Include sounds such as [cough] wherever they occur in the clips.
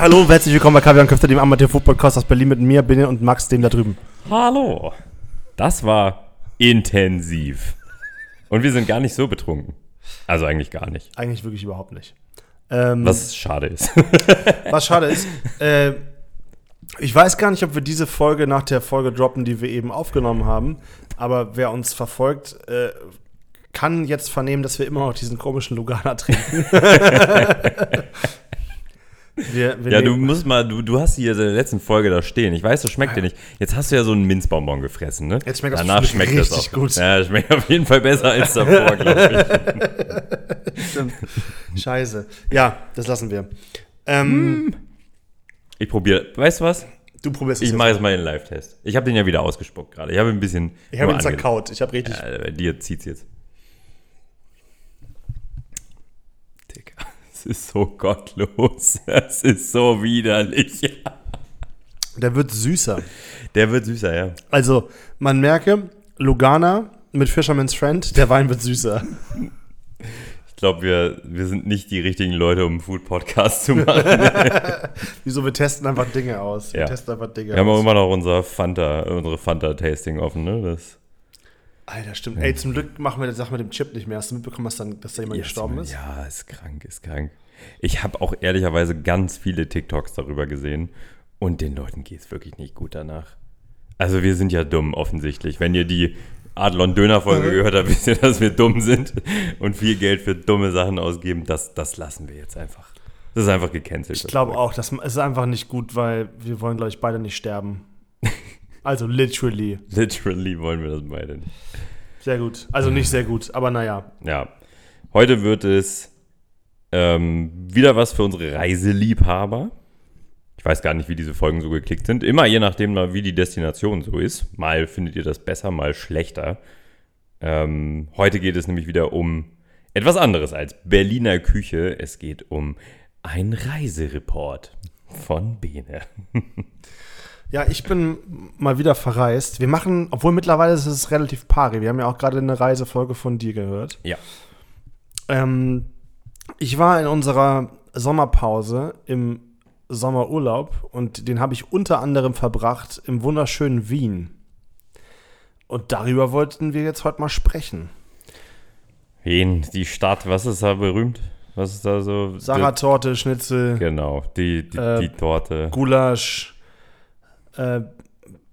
Hallo und herzlich willkommen bei Kaviar und Köfte, dem Amateur-Football-Podcast aus Berlin mit mir, Binnen und Max, dem da drüben. Hallo. Das war intensiv. Und wir sind gar nicht so betrunken. Also eigentlich gar nicht. Eigentlich wirklich überhaupt nicht. Ähm, Was schade ist. [laughs] was schade ist, äh, ich weiß gar nicht, ob wir diese Folge nach der Folge droppen, die wir eben aufgenommen haben, aber wer uns verfolgt, äh, kann jetzt vernehmen, dass wir immer noch diesen komischen Lugana trinken. [laughs] wir, wir ja, du musst mal, du, du hast hier in der letzten Folge da stehen. Ich weiß, das schmeckt dir nicht. Jetzt hast du ja so einen Minzbonbon gefressen, ne? Jetzt schmeckt das Danach bestimmt schmeckt das richtig auch. gut. Ja, schmeckt auf jeden Fall besser als davor, glaube ich. [laughs] Scheiße. Ja, das lassen wir. Ähm, Ich probiere. Weißt du was? Du probierst es Ich mache jetzt mal den Live-Test. Ich habe den ja wieder ausgespuckt gerade. Ich habe ein bisschen. Ich habe ihn zerkaut. Ich habe richtig. Ja, dir zieht's jetzt. Es ist so gottlos. [laughs] Es ist so widerlich. Der wird süßer. Der wird süßer, ja. Also, man merke, Lugana mit Fisherman's Friend, der Wein wird süßer. Ich glaube, wir, wir sind nicht die richtigen Leute, um einen Food-Podcast zu machen. [laughs] Wieso? Wir testen einfach Dinge aus. Wir Ja. testen einfach Dinge Wir haben auch aus. immer noch unser Fanta, unsere Fanta-Tasting offen, ne? Das Alter, stimmt. Ey, zum Glück machen wir die Sache mit dem Chip nicht mehr. Hast du mitbekommen, dass, dann, dass da jemand gestorben ist? Ja, ist krank, ist krank. Ich habe auch ehrlicherweise ganz viele TikToks darüber gesehen und den Leuten geht es wirklich nicht gut danach. Also wir sind ja dumm offensichtlich. Wenn ihr die Adlon Döner Folge gehört habt, [laughs] wisst ihr, dass wir dumm sind und viel Geld für dumme Sachen ausgeben. Das, das lassen wir jetzt einfach. Das ist einfach gecancelt. Ich glaube auch, das ist einfach nicht gut, weil wir wollen, glaube ich, beide nicht sterben. [laughs] Also literally. Literally wollen wir das beide nicht. Sehr gut. Also nicht sehr gut, aber naja. Ja. Heute wird es ähm, wieder was für unsere Reiseliebhaber. Ich weiß gar nicht, wie diese Folgen so geklickt sind. Immer je nachdem, wie die Destination so ist. Mal findet ihr das besser, mal schlechter. Ähm, heute geht es nämlich wieder um etwas anderes als Berliner Küche. Es geht um ein Reisereport von Bene. [laughs] Ja, ich bin mal wieder verreist. Wir machen, obwohl mittlerweile ist es relativ pari. Wir haben ja auch gerade eine Reisefolge von dir gehört. Ja. Ähm, ich war in unserer Sommerpause im Sommerurlaub und den habe ich unter anderem verbracht im wunderschönen Wien. Und darüber wollten wir jetzt heute mal sprechen. Wen? Die Stadt, was ist da berühmt? Was ist da so? Sarah-Torte, Schnitzel, Genau, die, die, Äh, die Torte. Gulasch, äh,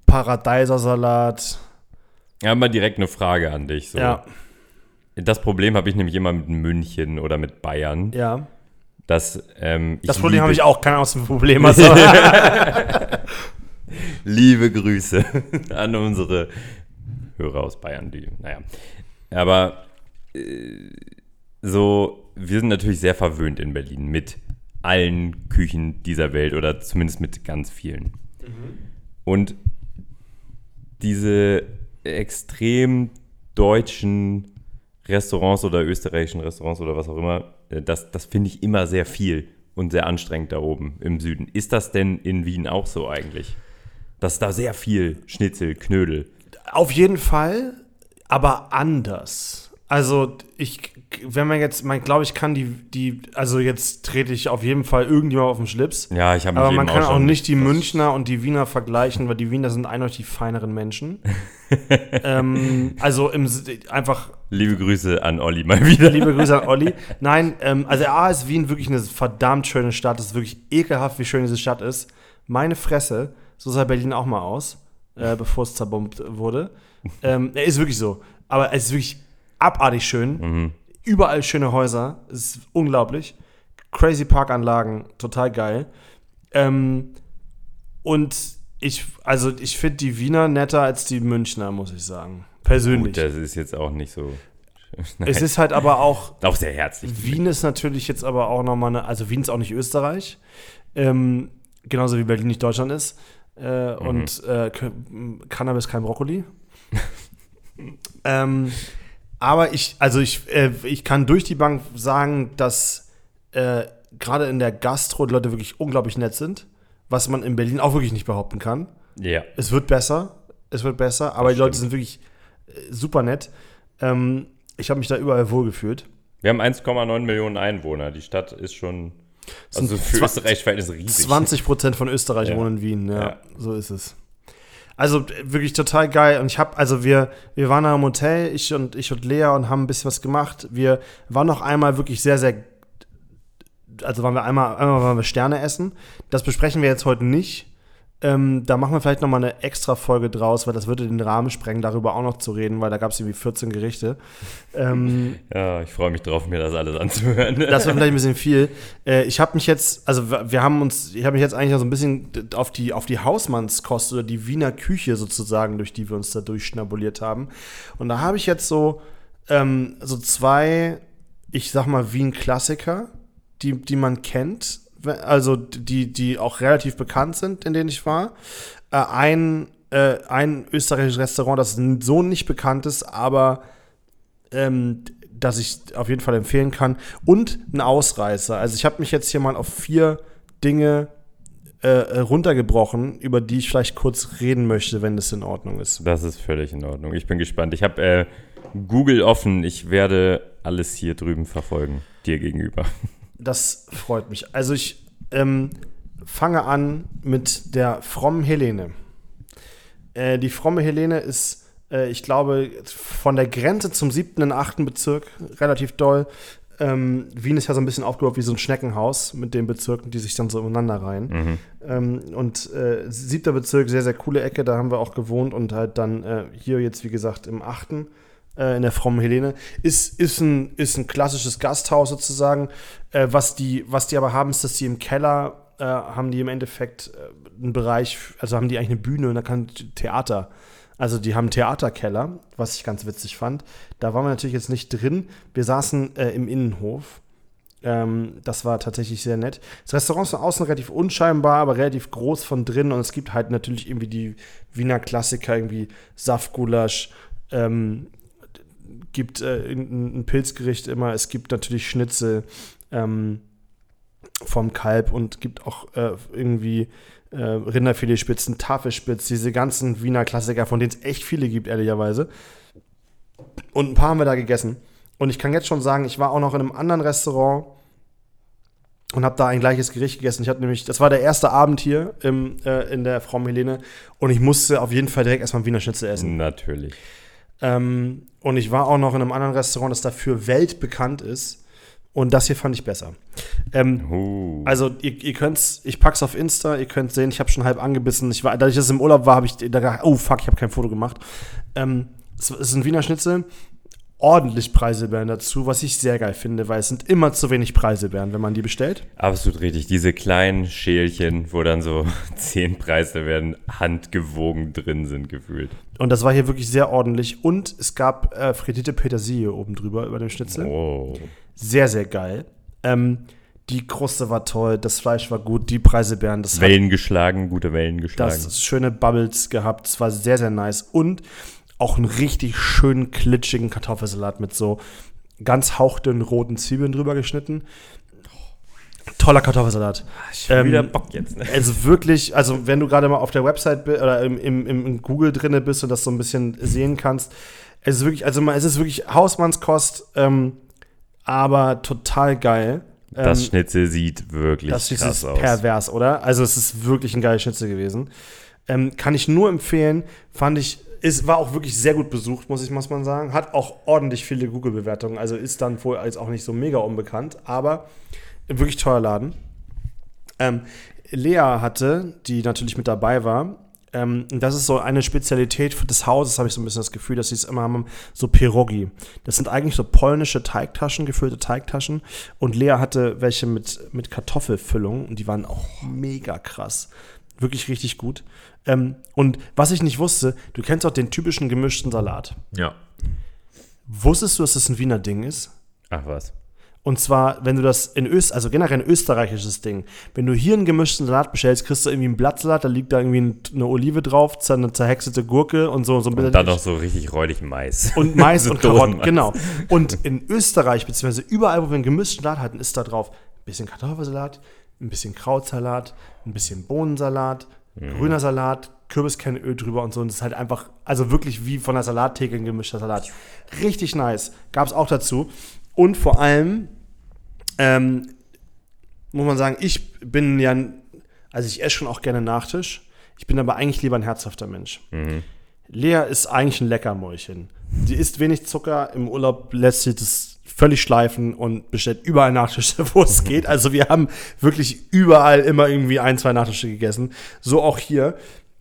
Paradeisersalat. Ja, mal direkt eine Frage an dich. So. Ja, Das Problem habe ich nämlich immer mit München oder mit Bayern. ja. Dass, ähm, Das Problem habe ich auch, keine Ahnung, was für ein Problem hast. [laughs] Liebe Grüße [laughs] an unsere Hörer aus Bayern, die, naja. Aber äh, so, wir sind natürlich sehr verwöhnt in Berlin mit allen Küchen dieser Welt oder zumindest mit ganz vielen. Und diese extrem deutschen Restaurants oder österreichischen Restaurants oder was auch immer, äh, das, das finde ich immer sehr viel und sehr anstrengend da oben im Süden. Ist das denn in Wien auch so eigentlich? Dass da sehr viel Schnitzel, Knödel. Auf jeden Fall, aber anders. Also ich, wenn man jetzt, man glaube ich kann die, die, also jetzt trete ich auf jeden Fall irgendjemand auf den Schlips. Ja, ich habe Aber man kann auch schon- nicht die Münchner und die Wiener vergleichen, weil die Wiener sind eindeutig die feineren Menschen. [laughs] ähm, also im, einfach Liebe Grüße an Olli mal wieder. liebe Grüße an Olli. [laughs] Nein, ähm, also A ist Wien wirklich eine verdammt schöne Stadt. Es ist wirklich ekelhaft, wie schön diese Stadt ist. Meine Fresse, so sah Berlin auch mal aus, äh, bevor es zerbombt wurde. Ähm, er ist wirklich so. Aber es ist wirklich abartig schön. Überall schöne Häuser. Es ist unglaublich. Crazy Parkanlagen, total geil. Ähm, und ich, also ich finde die Wiener netter als die Münchner, muss ich sagen. Persönlich. Gut, das ist jetzt auch nicht so. es ist halt aber auch [laughs] Auch sehr herzlich. Wien ist natürlich jetzt aber auch nochmal eine, also Wien ist auch nicht Österreich, ähm, genauso wie Berlin nicht Deutschland ist. Äh, Und äh, Cannabis kein Brokkoli. [laughs] ähm, aber ich, also ich, äh, ich kann durch die Bank sagen, dass äh, gerade in der Gastro die Leute wirklich unglaublich nett sind, was man in Berlin auch wirklich nicht behaupten kann. Ja. Es wird besser, es wird besser, aber die Leute sind wirklich äh, super nett. Ähm, ich habe mich da überall wohlgefühlt. Wir haben 1,9 Millionen Einwohner. Die Stadt ist schon Also für Österreich ist riesig. 20 Prozent von Österreich Ja. wohnen in Wien, ja, Ja. so ist es. Also äh, wirklich total geil. Und ich habe, also wir, wir waren da im Hotel, ich und ich und Lea und haben ein bisschen was gemacht. Wir waren noch einmal wirklich sehr, sehr, also waren wir einmal, einmal waren wir Sterne essen. Das besprechen wir jetzt heute nicht. Ähm, da machen wir vielleicht noch mal eine extra Folge draus, weil das würde den Rahmen sprengen, darüber auch noch zu reden, weil da gab es irgendwie 14 Gerichte. Ähm, [laughs] Ja, ich freue mich drauf, mir das alles anzuhören. das war vielleicht ein bisschen viel. [laughs] Äh, ich habe mich jetzt, also wir haben uns, ich habe mich jetzt eigentlich so ein bisschen auf die, auf die Hausmannskost oder die Wiener Küche sozusagen, durch die wir uns da durchschnabuliert haben. Und da habe ich jetzt so, ähm, so zwei, ich sag mal, Wien-Klassiker, die, die man kennt, also die, die auch relativ bekannt sind, in denen ich war. Äh, ein, äh, ein österreichisches Restaurant, das so nicht bekannt ist, aber ähm, das ich auf jeden Fall empfehlen kann. Und ein Ausreißer. Also ich habe mich jetzt hier mal auf vier Dinge äh, äh, runtergebrochen, über die ich vielleicht kurz reden möchte, wenn das in Ordnung ist. Das ist völlig in Ordnung. Ich bin gespannt. Ich habe äh, Google offen. Ich werde alles hier drüben verfolgen, dir gegenüber. Das freut mich. Also ich ähm, fange an mit der frommen Helene. Äh, die fromme Helene ist, äh, ich glaube, von der Grenze zum siebten und achten Bezirk relativ doll. Ähm, Wien ist ja so ein bisschen aufgebaut wie so ein Schneckenhaus mit den Bezirken, die sich dann so umeinander reihen. Ähm, und äh, siebter Bezirk, sehr, sehr coole Ecke, da haben wir auch gewohnt und halt dann äh, hier jetzt, wie gesagt, im achten in der frommen Helene. Ist, ist, ein, ist ein klassisches Gasthaus sozusagen. Äh, was, die, was die aber haben, ist, dass die im Keller äh, haben die im Endeffekt äh, einen Bereich, also haben die eigentlich eine Bühne und da kann Theater. Also die haben einen Theaterkeller, was ich ganz witzig fand. Da waren wir natürlich jetzt nicht drin. Wir saßen äh, im Innenhof. Ähm, das war tatsächlich sehr nett. Das Restaurant ist von außen relativ unscheinbar, aber relativ groß von drin. Und es gibt halt natürlich irgendwie die Wiener Klassiker, irgendwie Saftgulasch, ähm, gibt äh, ein, ein Pilzgericht immer. Es gibt natürlich Schnitzel ähm, vom Kalb und gibt auch äh, irgendwie äh, Rinderfiletspitzen, Tafelspitz, diese ganzen Wiener Klassiker, von denen es echt viele gibt, ehrlicherweise. Und ein paar haben wir da gegessen. Und ich kann jetzt schon sagen, ich war auch noch in einem anderen Restaurant und habe da ein gleiches Gericht gegessen. Ich hatte nämlich, das war der erste Abend hier im, äh, in der Frau Helene und ich musste auf jeden Fall direkt erstmal Wiener Schnitzel essen. Natürlich. Ähm, und ich war auch noch in einem anderen Restaurant, das dafür weltbekannt ist. Und das hier fand ich besser. Ähm, Uh. also ihr, ihr könnt's, ich pack's auf Insta, ihr könnt sehen, ich habe schon halb angebissen. Ich war, dadurch, dass es im Urlaub war, habe ich da gedacht, oh fuck, ich habe kein Foto gemacht. Ähm, es ist ein Wiener Schnitzel, ordentlich Preiselbeeren dazu, was ich sehr geil finde, weil es sind immer zu wenig Preiselbeeren, wenn man die bestellt. Absolut richtig. Diese kleinen Schälchen, wo dann so [laughs] zehn Preise werden, handgewogen drin sind, gefühlt. Und das war hier wirklich sehr ordentlich. Und es gab äh, frittierte Petersilie oben drüber über dem Schnitzel. Oh. Sehr, sehr geil. Ähm, die Kruste war toll, das Fleisch war gut, die Preiselbeeren, das hat Wellen geschlagen, gute Wellen geschlagen. das schöne Bubbles gehabt. Es war sehr, sehr nice. Und auch einen richtig schönen, klitschigen Kartoffelsalat mit so ganz hauchdünnen roten Zwiebeln drüber geschnitten. Toller Kartoffelsalat. Schon ähm, wieder Bock jetzt, ne? Also wirklich, also wenn du gerade mal auf der Website oder im, im, im, Google drinne bist und das so ein bisschen sehen kannst, es ist wirklich, also es ist wirklich Hausmannskost, ähm, aber total geil. Das Ähm, Schnitzel sieht wirklich das ist krass aus. pervers, oder? Also es ist wirklich ein geiler Schnitzel gewesen. Ähm, kann ich nur empfehlen. Fand ich, ist, war auch wirklich sehr gut besucht, muss ich muss man sagen. Hat auch ordentlich viele Google-Bewertungen. Also ist dann wohl jetzt auch nicht so mega unbekannt, aber wirklich teuer Laden. Ähm, Lea hatte, die natürlich mit dabei war, ähm, das ist so eine Spezialität des Hauses, habe ich so ein bisschen das Gefühl, dass sie es immer haben, so Pierogi. Das sind eigentlich so polnische Teigtaschen, gefüllte Teigtaschen. Und Lea hatte welche mit, mit Kartoffelfüllung und die waren auch mega krass. Wirklich richtig gut. Ähm, und was ich nicht wusste, du kennst auch den typischen gemischten Salat. Ja. Wusstest du, dass das ein Wiener Ding ist? Ach was. Und zwar, wenn du das in Öst, also generell ein österreichisches Ding, wenn du hier einen gemischten Salat bestellst, kriegst du irgendwie einen Blattsalat, da liegt da irgendwie ein- eine Olive drauf, eine zerhäckselte Gurke und so, so ein bisschen. Und dann noch so richtig räudig Mais. und Mais [laughs] So und Karotten, genau. [laughs] Und in Österreich, beziehungsweise überall, wo wir einen gemischten Salat hatten, ist da drauf ein bisschen Kartoffelsalat, ein bisschen Krautsalat, ein bisschen Bohnensalat, Mhm. grüner Salat, Kürbiskernöl drüber und so. Und es ist halt einfach, also wirklich wie von der Salattheke ein gemischter Salat. Richtig nice. Gab es auch dazu. Und vor allem, ähm, muss man sagen, ich bin ja, also ich esse schon auch gerne Nachtisch. Ich bin aber eigentlich lieber ein herzhafter Mensch. Lea ist eigentlich ein Leckermäulchen. Sie isst wenig Zucker, im Urlaub lässt sie das völlig schleifen und bestellt überall Nachtische, [laughs] wo es geht. Also wir haben wirklich überall immer irgendwie ein, zwei Nachtische gegessen. So auch hier.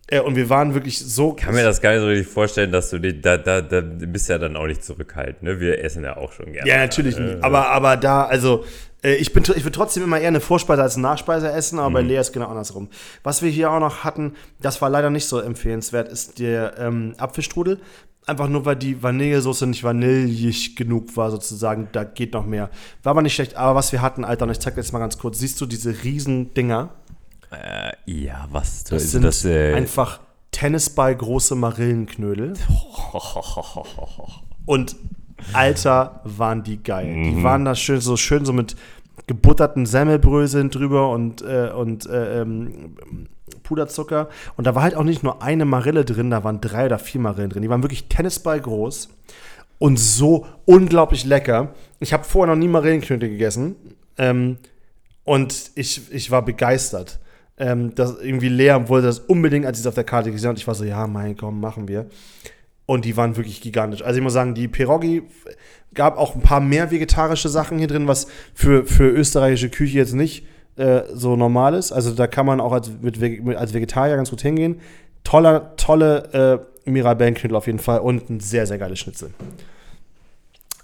Äh, und wir waren wirklich so. kann mir das gar nicht so richtig vorstellen, dass du dich, da, da, da bist ja dann auch nicht zurückhaltend, ne? Wir essen ja auch schon gerne. Ja, natürlich nicht. Aber, aber da, also, äh, ich, bin, ich würde trotzdem immer eher eine Vorspeise als eine Nachspeise essen, aber bei Lea ist genau andersrum. Was wir hier auch noch hatten, das war leider nicht so empfehlenswert, ist der ähm, Apfelstrudel. Einfach nur, weil die Vanillesoße nicht vanillig genug war, sozusagen. Da geht noch mehr. War aber nicht schlecht. Aber was wir hatten, Alter, und ich zeig dir jetzt mal ganz kurz. Siehst du diese riesen Dinger? Äh, ja, was Das ist sind das? Äh, einfach Tennisball große Marillenknödel. [laughs] Und Alter, waren die geil. Die waren da schön so schön so mit gebutterten Semmelbröseln drüber und, äh, und äh, ähm, Puderzucker. Und da war halt auch nicht nur eine Marille drin, da waren drei oder vier Marillen drin. Die waren wirklich Tennisball groß und so unglaublich lecker. Ich habe vorher noch nie Marillenknödel gegessen. Ähm, und ich, ich war begeistert. Ähm, das irgendwie Lea wollte das unbedingt, als ich es auf der Karte gesehen habe. Und ich war so, ja, mein, komm, machen wir. Und die waren wirklich gigantisch. Also ich muss sagen, die Pierogi gab auch ein paar mehr vegetarische Sachen hier drin, was für, für österreichische Küche jetzt nicht äh, so normal ist. Also da kann man auch als, mit, mit, als Vegetarier ganz gut hingehen. Toller, tolle äh, Mirabellenknödel auf jeden Fall und ein sehr, sehr geiles Schnitzel.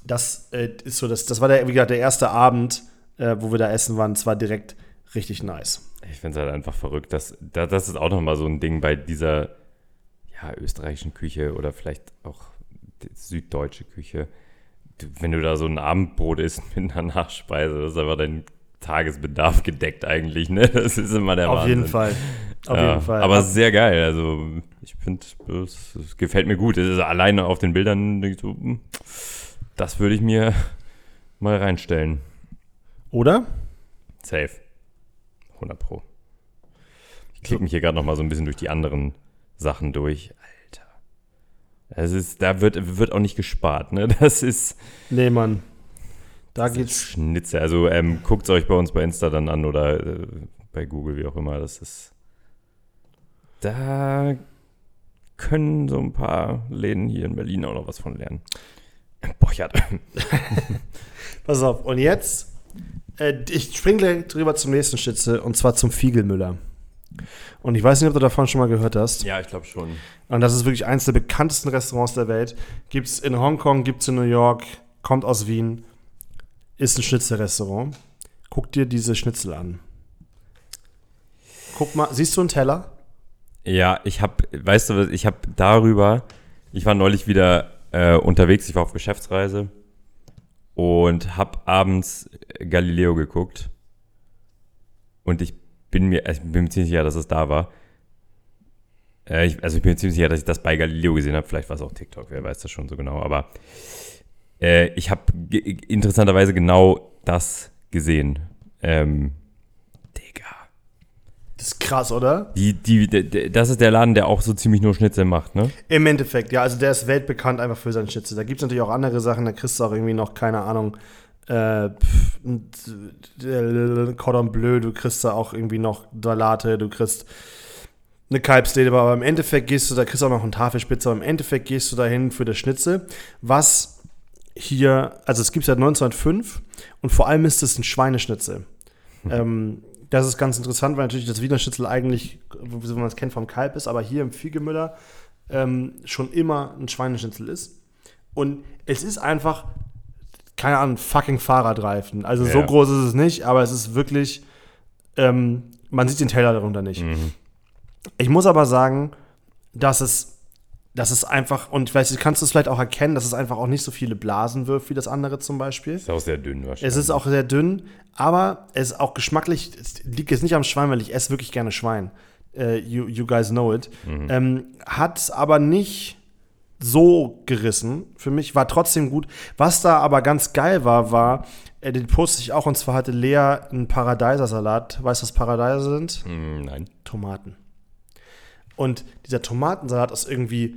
Das äh, ist so, das, das war der, wie gesagt, der erste Abend, äh, wo wir da essen waren. Es war direkt richtig nice. Ich finde es halt einfach verrückt. dass da- das ist auch nochmal so ein Ding bei dieser ja, österreichischen Küche oder vielleicht auch süddeutsche Küche. Wenn du da so ein Abendbrot isst [laughs] mit einer Nachspeise, das ist einfach dein Tagesbedarf gedeckt eigentlich. Ne? Das ist immer der Auf Wahnsinn. jeden Fall. Auf ja, jeden Fall. Aber sehr geil. Also ich finde, es, es gefällt mir gut. Es ist alleine auf den Bildern, denk ich so, hm, das würde ich mir mal reinstellen. Oder? Safe. 100 Pro. Ich klicke mich hier gerade noch mal so ein bisschen durch die anderen Sachen durch. Alter. Es ist, da wird, wird auch nicht gespart, ne? [laughs] Das ist Nee, Mann. Da geht's. Schnitzel. Also ähm, guckt es euch bei uns bei Insta dann an oder äh, bei Google, wie auch immer. Das ist. Da können so ein paar Läden hier in Berlin auch noch was von lernen. Bochert. [laughs] Pass auf. Und jetzt, äh, ich spring gleich drüber zum nächsten Schnitzel und zwar zum Fiegelmüller. Und ich weiß nicht, ob du davon schon mal gehört hast. Ja, ich glaube schon. Und das ist wirklich eines der bekanntesten Restaurants der Welt. Gibt es in Hongkong, gibt es in New York, kommt aus Wien. Ist ein Schnitzelrestaurant. Guck dir diese Schnitzel an. Guck mal, siehst du einen Teller? Ja, ich habe, weißt du was, ich habe darüber, ich war neulich wieder äh, unterwegs, ich war auf Geschäftsreise und habe abends Galileo geguckt und ich bin mir, ich bin mir ziemlich sicher, dass es da war. Äh, ich, also ich bin mir ziemlich sicher, dass ich das bei Galileo gesehen habe, vielleicht war es auch TikTok, wer weiß das schon so genau, aber äh, ich habe interessanterweise genau das gesehen. Ähm. Das ist krass, oder? Die, die, d- d- das ist der Laden, der auch so ziemlich nur Schnitzel macht, ne? Im Endeffekt, ja, also der ist weltbekannt einfach für seinen Schnitzel. Da gibt es natürlich auch andere Sachen, da kriegst du auch irgendwie noch, keine Ahnung, äh, äh, Cordon Bleu, du kriegst da auch irgendwie noch Salate, du kriegst eine Kalbsleber, aber im Endeffekt gehst du, da kriegst du auch noch eine Tafelspitze, aber im Endeffekt gehst du dahin für das Schnitzel, was hier, also es gibt es seit 1905 und vor allem ist es ein Schweineschnitzel. Ähm, das ist ganz interessant, weil natürlich das Wiener Schnitzel eigentlich, wie man es kennt, vom Kalb ist, aber hier im Fiegemüller ähm, schon immer ein Schweineschnitzel ist. Und es ist einfach, keine Ahnung, fucking Fahrradreifen. Also so Ja. groß ist es nicht, aber es ist wirklich, ähm, man sieht den Teller darunter nicht. Ich muss aber sagen, dass es, dass es einfach, und ich weiß nicht, kannst du es vielleicht auch erkennen, dass es einfach auch nicht so viele Blasen wirft wie das andere zum Beispiel. Ist auch sehr dünn wahrscheinlich. Es ist auch sehr dünn, aber es ist auch geschmacklich, es liegt jetzt nicht am Schwein, weil ich esse wirklich gerne Schwein. Äh, you, you guys know it. Ähm, hat aber nicht so gerissen. Für mich war trotzdem gut. Was da aber ganz geil war, war, äh, den poste ich auch, und zwar hatte Lea einen Paradeisersalat. Weißt du, was Paradeiser sind? Mm, nein. Tomaten. Und dieser Tomatensalat aus irgendwie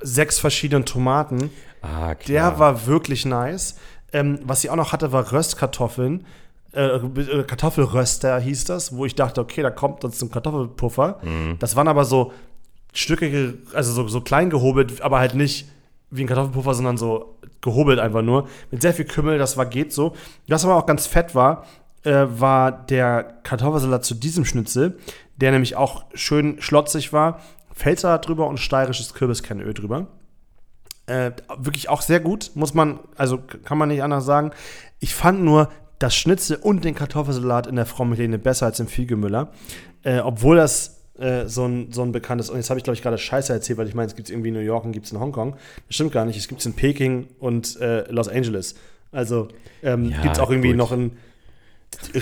sechs verschiedenen Tomaten, Ah, der war wirklich nice. Ähm, was sie auch noch hatte, war Röstkartoffeln äh, Kartoffelröster hieß das, wo ich dachte, okay, da kommt uns ein Kartoffelpuffer. Das waren aber so Stücke, also so, so klein gehobelt, aber halt nicht wie ein Kartoffelpuffer, sondern so gehobelt einfach nur. Mit sehr viel Kümmel, das war geht so. Was aber auch ganz fett war, äh, war der Kartoffelsalat zu diesem Schnitzel, der nämlich auch schön schlotzig war. Pfälzersalat drüber und steirisches Kürbiskernöl drüber. Äh, wirklich auch sehr gut, muss man, also kann man nicht anders sagen. Ich fand nur das Schnitzel und den Kartoffelsalat in der Frau Helene besser als im Fiegemüller. Äh, obwohl das äh, so, ein, so ein bekanntes, und jetzt habe ich glaube ich gerade Scheiße erzählt, weil ich meine, es gibt es irgendwie in New York und gibt es in Hongkong. Das stimmt gar nicht, es gibt es in Peking und äh, Los Angeles. Also ähm, Ja, gibt es auch irgendwie gut. noch in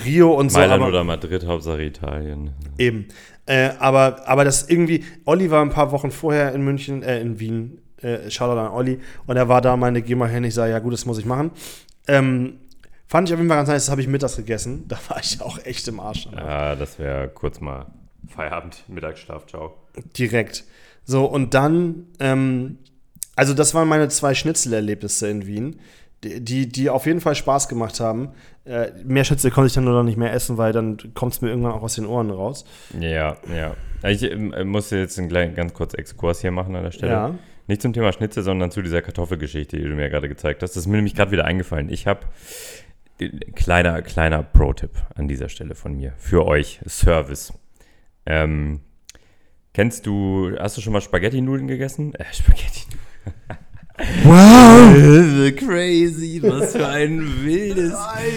Rio und so. Mailand aber- oder Madrid, Hauptsache Italien. Eben. Äh, aber, aber das irgendwie, Olli war ein paar Wochen vorher in München, äh, in Wien, äh, Shoutout an Olli, und er war da, meine, geh mal hin, ich sage, ja gut, das muss ich machen. Ähm, fand ich auf jeden Fall ganz nice, das habe ich mittags gegessen. [laughs] Da war ich auch echt im Arsch. Ja, das wäre kurz mal Feierabend, Mittagsschlaf, ciao. Direkt. So, und dann, ähm, also das waren meine zwei Schnitzelerlebnisse in Wien, die, die, auf jeden Fall Spaß gemacht haben. Äh, mehr Schnitzel konnte ich dann nur noch nicht mehr essen, weil dann kommt es mir irgendwann auch aus den Ohren raus. Ja, ja. Ich ähm, muss jetzt einen kleinen, ganz kurz Exkurs hier machen an der Stelle. Ja. Nicht zum Thema Schnitzel, sondern zu dieser Kartoffelgeschichte, die du mir gerade gezeigt hast. Das ist mir nämlich gerade wieder eingefallen. Ich habe kleiner, kleiner Pro-Tipp an dieser Stelle von mir. Für euch. Service. Ähm, kennst du, hast du schon mal Spaghetti-Nudeln gegessen? Äh, Spaghetti. Wow! Crazy, was für ein wildes.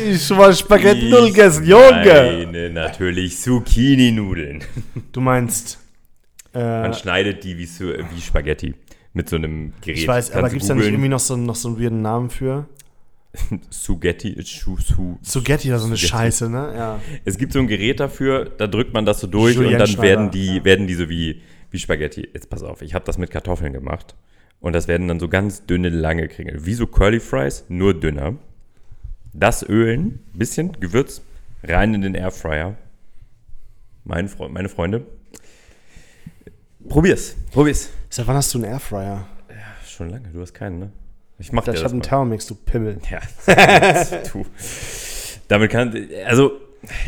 Ich mal Spaghetti Nudeln gegessen, Junge! Meine natürlich Zucchini-Nudeln. Du meinst. Äh, Man schneidet die wie, Su- wie Spaghetti mit so einem Gerät. ich weiß, aber Kannst du gibt es da nicht irgendwie noch so, noch so einen weirden Namen für? Suggetti, Schu, Su. Spaghetti oder so eine Spaghetti. Scheiße, ne? Ja. Es gibt so ein Gerät dafür, da drückt man das so durch Julien und dann Schneider. werden die, werden die so wie, wie Spaghetti. Jetzt pass auf, ich habe das mit Kartoffeln gemacht. Und das werden dann so ganz dünne, lange Kringel. Wie so Curly Fries, nur dünner. Das ölen, bisschen Gewürz, rein in den Airfryer. Mein Freund, meine Freunde. Probier's, probier's. Seit wann hast du einen Airfryer? Schon lange, du hast keinen, ne? Ich mach dir Ich das habe einen. Thermomix, du Pimmel. Ja, [laughs] du. Damit kann, also.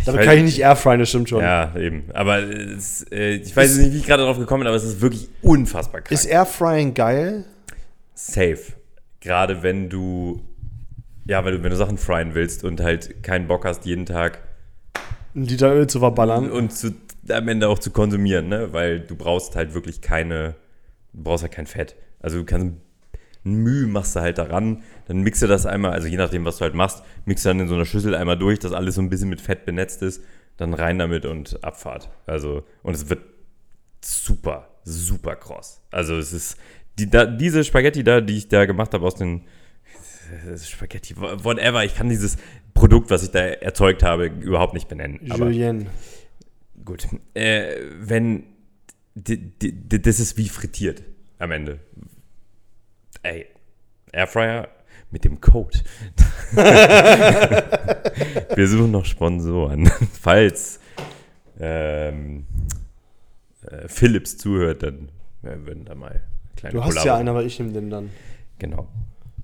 Damit kann ich nicht Airfryen, das stimmt schon. Ja, eben. Aber es, äh, ich weiß nicht, wie ich gerade darauf gekommen bin, aber es ist wirklich unfassbar krank. Ist Airfrying geil? safe. Gerade wenn du, ja, wenn du, wenn du Sachen fryen willst und halt keinen Bock hast, jeden Tag Ein Liter Öl zu verballern? und zu, am Ende auch zu konsumieren, ne? Weil du brauchst halt wirklich keine, du brauchst halt kein Fett. Also du kannst ein Mühe machst du halt daran, dann mixe du das einmal, also je nachdem, was du halt machst, mixe dann in so einer Schüssel einmal durch, dass alles so ein bisschen mit Fett benetzt ist, dann rein damit und Abfahrt. Also, und es wird super, super kross. Also es ist, die, da, diese Spaghetti da, die ich da gemacht habe aus den [laughs] Spaghetti, whatever, ich kann dieses Produkt, was ich da erzeugt habe, überhaupt nicht benennen. Aber Julien. Gut. Äh, wenn. Das ist wie frittiert am Ende. Ey, Airfryer mit dem Code. [laughs] Wir suchen noch Sponsoren. [laughs] Falls ähm, äh, Philips zuhört, dann äh, würden da mal kleine Du hast Kollabo- ja einen, aber ich nehme den dann. Genau.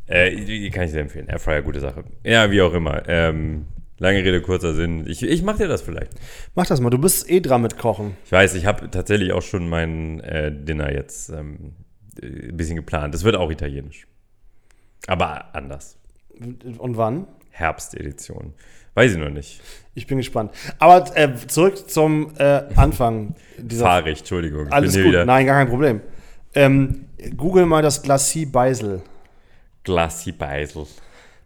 Äh, die, kann ich sehr empfehlen. Airfryer, gute Sache. Ja, wie auch immer. Ähm, lange Rede, kurzer Sinn. Ich, ich mach dir das vielleicht. Mach das mal, du bist eh dran mit Kochen. Ich weiß, ich habe tatsächlich auch schon mein äh, Dinner jetzt ähm, äh, ein bisschen geplant. Das wird auch italienisch. Aber anders. Und wann? Herbstedition. Weiß ich noch nicht. Ich bin gespannt. Aber äh, zurück zum äh, Anfang dieser Fahrig, Entschuldigung. Ich Alles gut, wieder nein, gar kein Problem. Ähm, Google mal das Glacis Beisel. Glassi Beisel.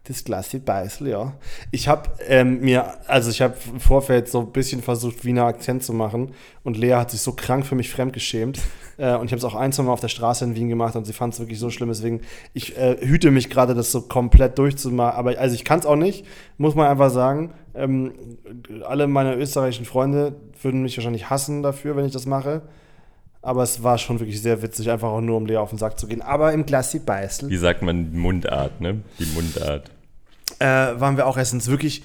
Das Glacis Beisel, ja. Ich habe ähm, mir, also ich habe im Vorfeld so ein bisschen versucht, Wiener Akzent zu machen und Lea hat sich so krank für mich fremdgeschämt. [laughs] äh, und ich habe es auch ein, zwei Mal auf der Straße in Wien gemacht und sie fand es wirklich so schlimm. Deswegen, ich äh, hüte mich gerade, das so komplett durchzumachen. Aber also ich kann es auch nicht, muss man einfach sagen. Ähm, alle meine österreichischen Freunde würden mich wahrscheinlich hassen dafür, wenn ich das mache. Aber es war schon wirklich sehr witzig, einfach auch nur um Lea auf den Sack zu gehen. Aber im Glacis Beisel Wie sagt man Mundart, ne? Die Mundart. Äh, waren wir auch erstens wirklich,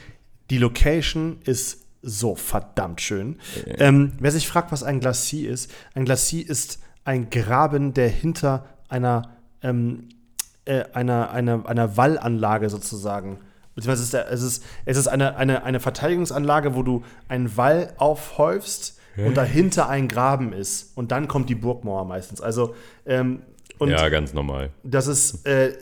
die Location ist so verdammt schön. Ähm, wer sich fragt, was ein Glacis ist, ein Glacis ist ein Graben, der hinter einer, ähm, äh, einer, einer, einer Wallanlage sozusagen Beziehungsweise es ist, es ist, es ist eine, eine, eine Verteidigungsanlage, wo du einen Wall aufhäufst und dahinter ein Graben ist. Und dann kommt die Burgmauer meistens. Also, ähm, ja, ganz normal. das ist äh,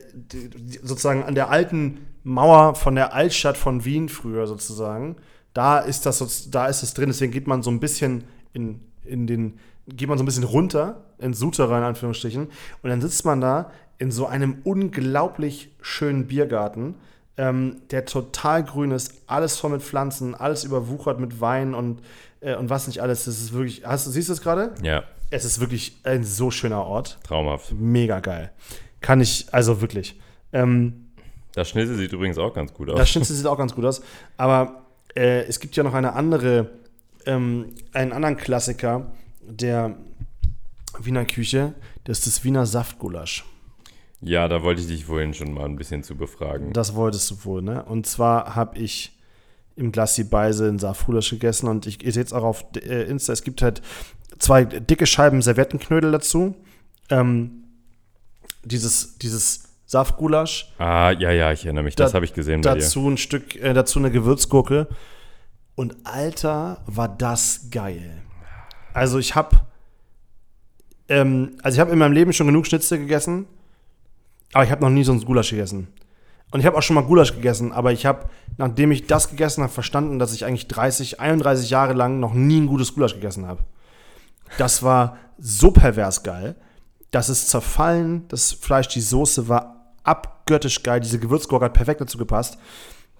sozusagen an der alten Mauer von der Altstadt von Wien früher sozusagen. Da ist das, da ist es drin. Deswegen geht man so ein bisschen in, in den, geht man so ein bisschen runter ins Souterrain in Anführungsstrichen. Und dann sitzt man da in so einem unglaublich schönen Biergarten, ähm, der total grün ist, alles voll mit Pflanzen, alles überwuchert mit Wein und, äh, und was nicht alles. Das ist wirklich. Hast, du- siehst du es gerade? Ja, Es ist wirklich ein so schöner Ort traumhaft. mega geil. Kann ich, also wirklich. Ähm, Das Schnitzel sieht übrigens auch ganz gut aus. das Schnitzel sieht auch ganz gut aus. Aber äh, es gibt ja noch eine andere, ähm, einen anderen Klassiker der Wiener Küche. Das ist das Wiener Saftgulasch. Ja, da wollte ich dich vorhin schon mal ein bisschen zu befragen. Das wolltest du wohl, ne? Und zwar habe ich im Glassi Beise einen Saftgulasch gegessen und ich, ihr seht es auch auf äh, Insta, es gibt halt zwei dicke Scheiben Servettenknödel dazu. Ähm, dieses, dieses Saftgulasch Ah, ja, ja, ich erinnere mich. Das Da- habe ich gesehen bei dir. dazu ein Stück, äh, dazu eine Gewürzgurke. Und Alter, war das geil. Also ich habe, ähm, also ich habe in meinem Leben schon genug Schnitzel gegessen, aber ich habe noch nie so ein Gulasch gegessen. Und ich habe auch schon mal Gulasch gegessen, aber ich habe, nachdem ich das gegessen habe, verstanden, dass ich eigentlich 30, 31 Jahre lang noch nie ein gutes Gulasch gegessen habe. Das war so pervers geil. Das ist zerfallen, das Fleisch, die Soße war abgöttisch geil. Diese Gewürzgurke hat perfekt dazu gepasst.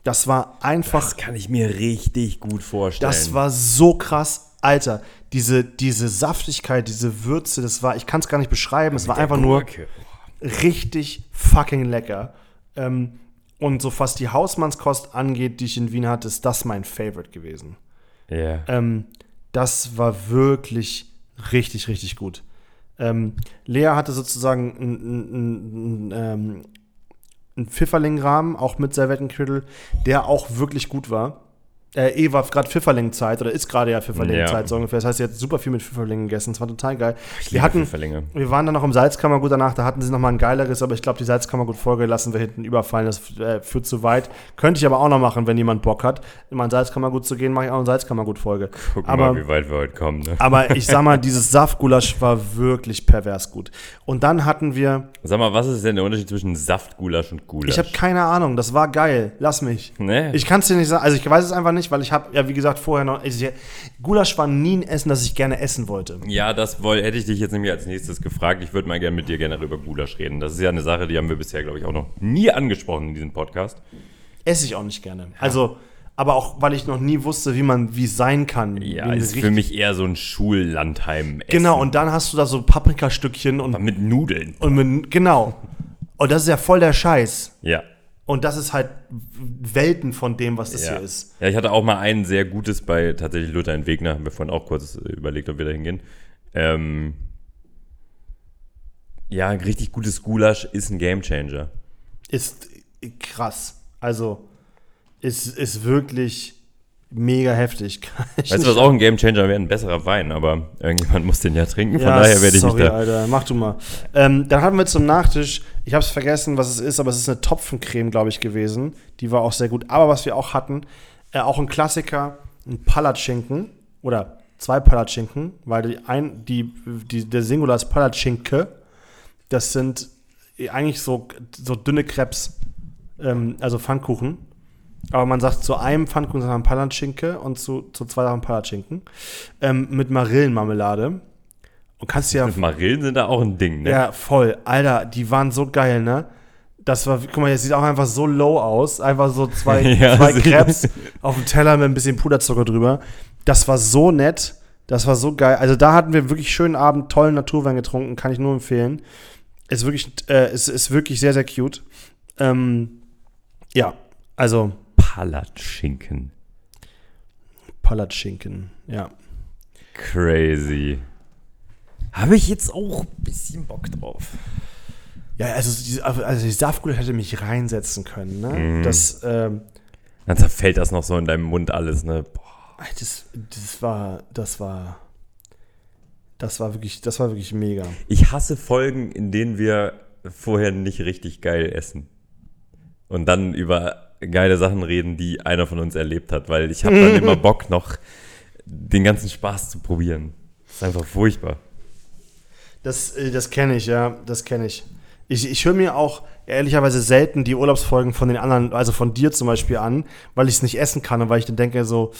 Das war einfach Das kann ich mir richtig gut vorstellen. das war so krass, Alter. Diese, diese Saftigkeit, diese Würze, das war, ich kann es gar nicht beschreiben, es war einfach nur Gurke. richtig fucking lecker. Ähm, und so was die Hausmannskost angeht, die ich in Wien hatte, ist das mein Favorite gewesen. Ja. Ähm, das war wirklich richtig, richtig gut. Ähm, Lea hatte sozusagen einen ähm, einen Pfifferling-Rahmen, auch mit Servettenknödel, der auch wirklich gut war. Äh, eh war gerade Pfifferling-Zeit oder ist gerade ja Pfifferling-Zeit Ja. so ungefähr. Das heißt, sie hat super viel mit Pfifferlingen gegessen. Das war total geil. Ich wir hatten, wir waren dann noch im Salzkammergut danach, da hatten sie noch mal ein geileres, aber ich glaube, die Salzkammergut-Folge lassen wir hinten überfallen, das äh, führt zu weit. Könnte ich aber auch noch machen, wenn jemand Bock hat, in mein Salzkammergut zu gehen, mache ich auch eine Salzkammergut-Folge. Guck Aber, mal, wie weit wir heute kommen. Ne? aber ich sag mal, [laughs] dieses Saftgulasch war wirklich pervers gut. Und dann hatten wir, Sag mal, was ist denn der Unterschied zwischen Saftgulasch und Gulasch? ich habe keine Ahnung, das war geil, lass mich. Nee. Ich kann es dir nicht sagen, also ich weiß es einfach nicht, weil ich habe, ja wie gesagt, vorher noch, ich, Gulasch war nie ein Essen, das ich gerne essen wollte. Ja, das woll, hätte ich dich jetzt nämlich als nächstes gefragt. Ich würde mal gerne mit dir gerne über Gulasch reden. Das ist ja eine Sache, die haben wir bisher, glaube ich, auch noch nie angesprochen in diesem Podcast. Esse ich auch nicht gerne. Also, aber auch, weil ich noch nie wusste, wie man, wie es sein kann. Ja, ist für mich eher so ein Schullandheim. Genau, und dann hast du da so Paprikastückchen und, mit Nudeln. und mit, genau. Und das ist ja voll der Scheiß. Ja. Und das ist halt Welten von dem, was das Ja. hier ist. ja, ich hatte auch mal ein sehr gutes bei tatsächlich Luther in Wegner, haben wir vorhin auch kurz äh, überlegt, ob wir da hingehen. Ähm, ja, ein richtig gutes Gulasch ist ein Gamechanger. Ist krass. Also, ist, ist wirklich mega heftig. [laughs] Ich Weißt du, nicht- was auch ein Gamechanger wäre? Ein besserer Wein, aber irgendjemand muss den ja trinken, von Ja, daher werde ich sorry, mich da. Alter, mach du mal. Ähm, dann hatten wir zum Nachtisch, ich habe es vergessen, was es ist, aber es ist eine Topfencreme, glaube ich, gewesen. Die war auch sehr gut. Aber was wir auch hatten, äh, auch ein Klassiker, ein Palatschinken oder zwei Palatschinken, weil die ein, die, die, der Singular ist Palatschinke. Das sind eigentlich so, so dünne Krebs, ähm, also Pfannkuchen. Aber man sagt zu einem Pfannkuchen sagt man Palatschinke und zu, zu zwei Sachen Palatschinken. Ähm, mit Marillenmarmelade. Und kannst ja Marillen sind da auch ein Ding, ne? ja, voll. Alter, die waren so geil, ne? Das war, guck mal, jetzt sieht auch einfach so low aus. Einfach so zwei, [laughs] Ja, zwei Krebs auf dem Teller mit ein bisschen Puderzucker drüber. Das war so nett. Das war so geil. Also da hatten wir wirklich schönen Abend, tollen Naturwein getrunken, kann ich nur empfehlen. Ist wirklich, äh, ist, ist wirklich sehr, sehr cute. Ähm, ja, also Palatschinken. Palatschinken, ja. Crazy. Habe ich jetzt auch ein bisschen Bock drauf. Ja, also, die- also die Saftgulasch hätte mich reinsetzen können, ne? Mhm. Das, ähm, Dann zerfällt das noch so in deinem Mund alles, ne? Boah. Das, das war, das war, das war wirklich, das war wirklich mega. Ich hasse Folgen, in denen wir vorher nicht richtig geil essen. Und dann über geile Sachen reden, die einer von uns erlebt hat, weil ich habe dann immer [laughs] Bock, noch den ganzen Spaß zu probieren. Das ist einfach furchtbar. Das, äh, das kenne ich, ja, das kenne ich. Ich, ich höre mir auch ehrlicherweise selten die Urlaubsfolgen von den anderen, also von dir zum Beispiel an, weil ich es nicht essen kann und weil ich dann denke so,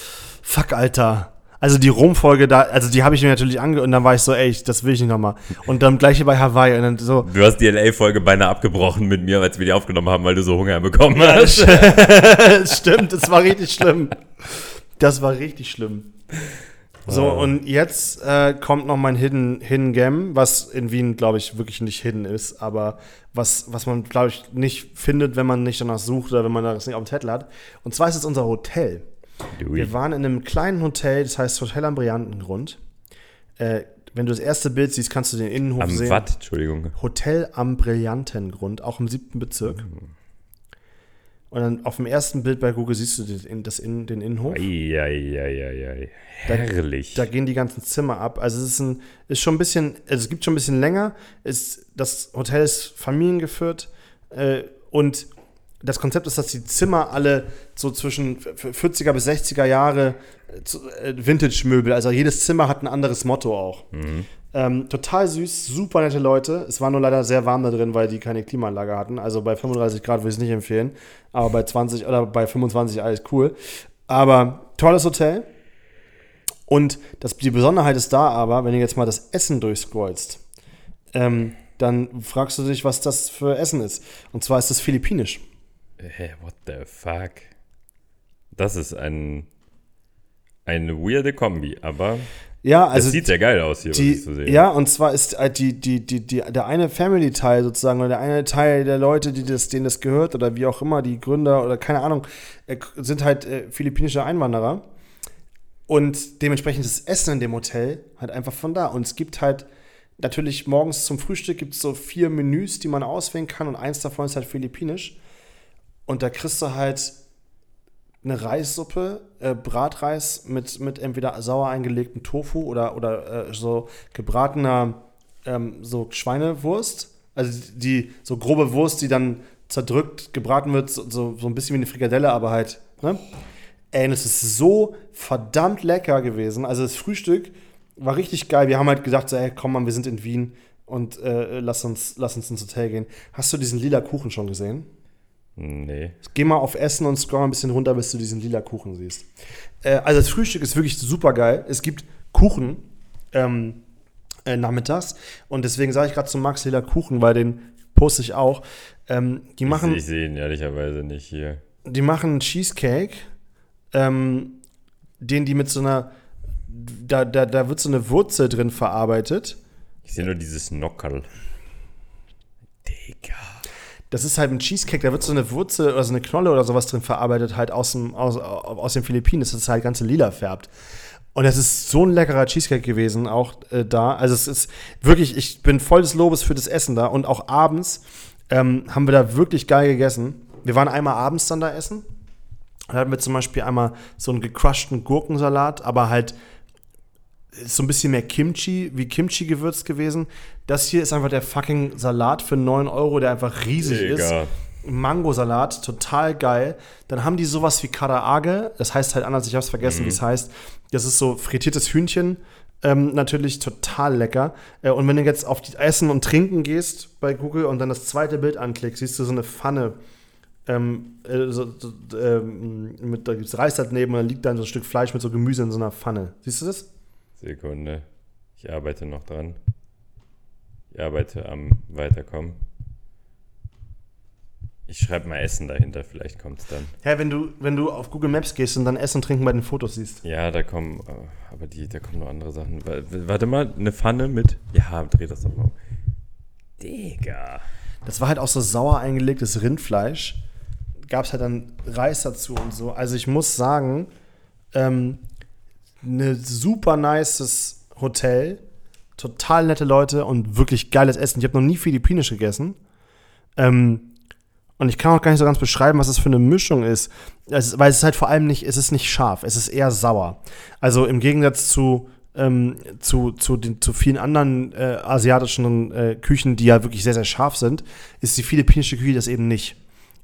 fuck, Alter. Also die Rom-Folge da, also die habe ich mir natürlich ange und dann war ich so, ey, das will ich nicht nochmal. Und dann gleiche bei Hawaii und dann so. Du hast die LA-Folge beinahe abgebrochen mit mir, als wir die aufgenommen haben, weil du so Hunger bekommen Ja, hast. [laughs] das stimmt, das war richtig schlimm. Das war richtig schlimm. So, Wow. und jetzt äh, kommt noch mein Hidden, Hidden Gem, was in Wien, glaube ich, wirklich nicht hidden ist, aber was, was man, glaube ich, nicht findet, wenn man nicht danach sucht oder wenn man das nicht auf dem Zettel hat. Und zwar ist es unser Hotel. Wir waren in einem kleinen Hotel, das heißt Hotel am Brillantengrund. Äh, wenn du das erste Bild siehst, kannst du den Innenhof Am sehen. Watt, Entschuldigung. Hotel am Brillantengrund, auch im siebten Bezirk. Und dann auf dem ersten Bild bei Google siehst du den, das in, den Innenhof. Eieieiei. Herrlich. Da gehen die ganzen Zimmer ab. Also es ist, ein, ist schon ein bisschen, also es gibt schon ein bisschen länger. Es, das Hotel ist familiengeführt äh, und das Konzept ist, dass die Zimmer alle so zwischen 40er bis 60er Jahre äh, äh, Vintage-Möbel, also jedes Zimmer hat ein anderes Motto auch. Ähm, total süß, super nette Leute. Es war nur leider sehr warm da drin, weil die keine Klimaanlage hatten. Also bei 35 Grad würde ich es nicht empfehlen. Aber bei 20 oder bei 25 alles cool. Aber tolles Hotel. Und das, die Besonderheit ist da aber, wenn du jetzt mal das Essen durchscrollst, ähm, dann fragst du dich, was das für Essen ist. Und zwar ist es philippinisch. Hä, what the fuck? Das ist ein, eine weirde Kombi, aber Ja, es also sieht sehr geil aus hier, was die, ich so sehe. ja, und zwar ist halt die, die, die, die, der eine Family-Teil sozusagen, oder der eine Teil der Leute, die das, denen das gehört, oder wie auch immer, die Gründer oder keine Ahnung, äh, sind halt äh, philippinische Einwanderer. Und dementsprechend ist das Essen in dem Hotel halt einfach von da. Und es gibt halt natürlich morgens zum Frühstück gibt es so vier Menüs, die man auswählen kann, und eins davon ist halt philippinisch. Und da kriegst du halt eine Reissuppe, äh, Bratreis mit, mit entweder sauer eingelegtem Tofu oder, oder äh, so gebratener ähm, so Schweinewurst. Also die so grobe Wurst, die dann zerdrückt, gebraten wird, so, so, ein bisschen wie eine Frikadelle, aber halt, ne? Ey, und es ist so verdammt lecker gewesen. Also das Frühstück war richtig geil. Wir haben halt gedacht, so, ey, komm mal, wir sind in Wien und äh, lass, uns, lass uns ins Hotel gehen. Hast du diesen lila Kuchen schon gesehen? Nee. Geh mal auf Essen und scroll mal ein bisschen runter, bis du diesen lila Kuchen siehst. Äh, also das Frühstück ist wirklich super geil. Es gibt Kuchen ähm, äh, nachmittags und deswegen sage ich gerade zu Max lila Kuchen, weil den poste ich auch. Ähm, die machen, Ich, ich sehe ihn ehrlicherweise nicht hier. die machen einen Cheesecake, ähm, den die mit so einer, da, da, da wird so eine Wurzel drin verarbeitet. Ich sehe nur dieses Nockerl. Digga. Das ist halt ein Cheesecake, da wird so eine Wurzel oder so eine Knolle oder sowas drin verarbeitet, halt aus, dem, aus, aus den Philippinen, dass das halt ganze lila färbt. Und das ist so ein leckerer Cheesecake gewesen, auch äh, da. Also es ist wirklich, ich bin voll des Lobes für das Essen da. Und auch abends ähm, haben wir da wirklich geil gegessen. Wir waren einmal abends dann da essen. Da hatten wir zum Beispiel einmal so einen gecrushten Gurkensalat, aber halt ist so ein bisschen mehr Kimchi, wie Kimchi gewürzt gewesen. Das hier ist einfach der fucking Salat für 9 Euro, der einfach riesig ist. Digga. Mangosalat, total geil. Dann haben die sowas wie Karaage, das heißt halt anders, ich hab's vergessen, wie es heißt. Das ist so frittiertes Hühnchen, ähm, natürlich total lecker. Äh, und wenn du jetzt auf die Essen und Trinken gehst bei Google und dann das zweite Bild anklickst, siehst du so eine Pfanne. Ähm, äh, so, ähm, mit, da gibt's Reis daneben und dann liegt dann so ein Stück Fleisch mit so Gemüse in so einer Pfanne. Siehst du das? Sekunde. Ich arbeite noch dran. Ich arbeite am Weiterkommen. Ich schreibe mal Essen dahinter, vielleicht kommt es dann. Ja, wenn du, wenn du auf Google Maps gehst und dann Essen und Trinken bei den Fotos siehst. Ja, da kommen, äh, aber die, da kommen noch andere Sachen. Wa- Warte mal, eine Pfanne mit. Ja, dreh das doch mal. um. Digga. Das war halt auch so sauer eingelegtes Rindfleisch. Gab es halt dann Reis dazu und so. Also ich muss sagen, ähm, ne super nices Hotel, total nette Leute und wirklich geiles Essen. Ich habe noch nie philippinisch gegessen. Ähm, und ich kann auch gar nicht so ganz beschreiben, was das für eine Mischung ist. Es weil es ist halt vor allem nicht, es ist nicht scharf, es ist eher sauer. Also im Gegensatz zu, ähm, zu, zu, den, zu vielen anderen äh, asiatischen äh, Küchen, die ja wirklich sehr, sehr scharf sind, ist die philippinische Küche das eben nicht.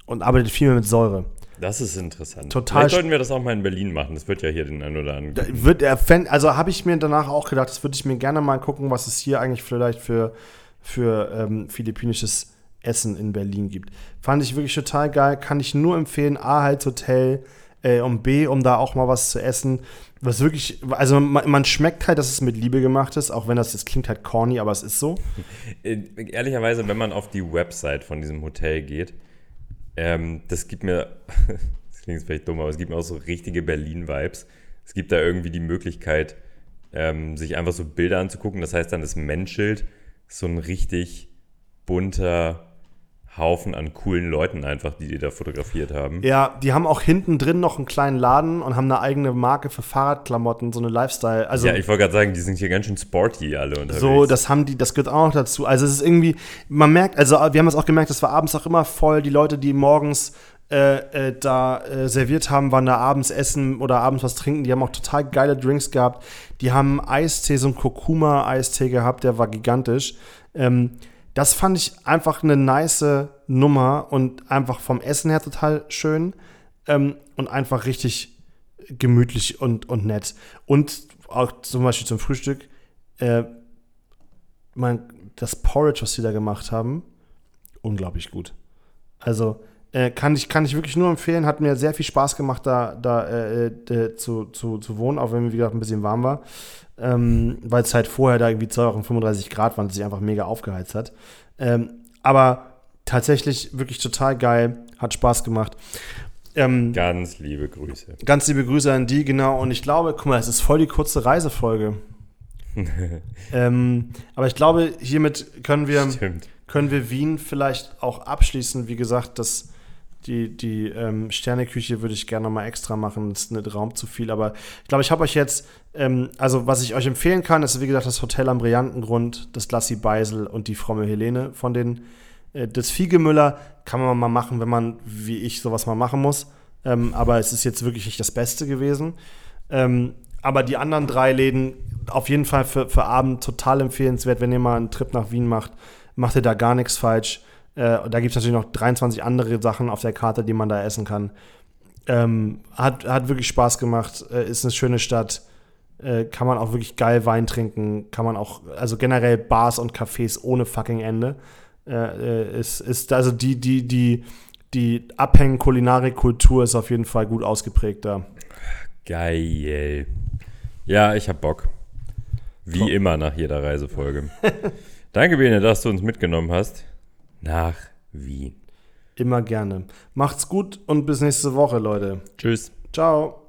Und arbeitet viel mehr mit Säure. Das ist interessant. Total Vielleicht sollten wir das auch mal in Berlin machen. Das wird ja hier den einen oder anderen. Wird er also habe ich mir danach auch gedacht, das würde ich mir gerne mal gucken, was es hier eigentlich vielleicht für, für ähm, philippinisches Essen in Berlin gibt. Fand ich wirklich total geil. Kann ich nur empfehlen. A, halt Hotel äh, und B, um da auch mal was zu essen. Was wirklich, also man, man, schmeckt halt, dass es mit Liebe gemacht ist, auch wenn das, das klingt halt corny, aber es ist so. [laughs] Äh, ehrlicherweise, wenn man auf die Website von diesem Hotel geht, ähm, das gibt mir, [laughs] das klingt vielleicht dumm, aber es gibt mir auch so richtige Berlin-Vibes. Es gibt da irgendwie die Möglichkeit, ähm, sich einfach so Bilder anzugucken. Das heißt dann das Menschschild, so ein richtig bunter, Haufen an coolen Leuten einfach, die die da fotografiert haben. Ja, die haben auch hinten drin noch einen kleinen Laden und haben eine eigene Marke für Fahrradklamotten, so eine Lifestyle. Also, ja, ich wollte gerade sagen, die sind hier ganz schön sporty alle unterwegs. So, das haben die, das gehört auch noch dazu. Also es ist irgendwie, man merkt, also wir haben es auch gemerkt, es war abends auch immer voll. Die Leute, die morgens äh, äh, da äh, serviert haben, waren da abends essen oder abends was trinken. Die haben auch total geile Drinks gehabt. Die haben Eistee, so einen Kurkuma-Eistee gehabt, der war gigantisch. Ähm, das fand ich einfach eine nice Nummer und einfach vom Essen her total schön ähm, und einfach richtig gemütlich und, und nett. Und auch zum Beispiel zum Frühstück, äh, mein, das Porridge, was sie da gemacht haben, unglaublich gut. Also äh, kann, ich, kann ich wirklich nur empfehlen, hat mir sehr viel Spaß gemacht, da, da äh, äh, zu, zu, zu wohnen, auch wenn mir, wie gesagt, ein bisschen warm war ähm, weil es halt vorher da irgendwie 35 Grad waren sich einfach mega aufgeheizt hat. Ähm, aber tatsächlich wirklich total geil, hat Spaß gemacht. Ähm, ganz liebe Grüße. Ganz liebe Grüße an die, genau. Und ich glaube, guck mal, es ist voll die kurze Reisefolge. [laughs] ähm, aber ich glaube, hiermit können wir, können wir Wien vielleicht auch abschließen. Wie gesagt, das die, die ähm, Sterneküche würde ich gerne mal extra machen. Das ist nicht Raum zu viel. Aber ich glaube, ich habe euch jetzt, ähm, also was ich euch empfehlen kann, ist wie gesagt das Hotel am Brillantengrund, das Lassi Beisel und die Fromme Helene von den äh, das Fiegemüller kann man mal machen, wenn man, wie ich, sowas mal machen muss. Ähm, aber es ist jetzt wirklich nicht das Beste gewesen. Ähm, aber die anderen drei Läden auf jeden Fall für, für Abend total empfehlenswert, wenn ihr mal einen Trip nach Wien macht, macht ihr da gar nichts falsch. Äh, da gibt es natürlich noch 23 andere Sachen auf der Karte, die man da essen kann. Ähm, hat, hat wirklich Spaß gemacht, äh, ist eine schöne Stadt. Äh, kann man auch wirklich geil Wein trinken, kann man auch, also generell Bars und Cafés ohne fucking Ende. Äh, äh, ist, ist also die, die, die, die Abhängen-Kulinarik-Kultur ist auf jeden Fall gut ausgeprägt da. Geil. Ja, ich hab Bock. Wie Top. immer nach jeder Reisefolge. [laughs] Danke, Bene, dass du uns mitgenommen hast nach Wien. Immer gerne. Macht's gut und bis nächste Woche, Leute. Tschüss. Ciao.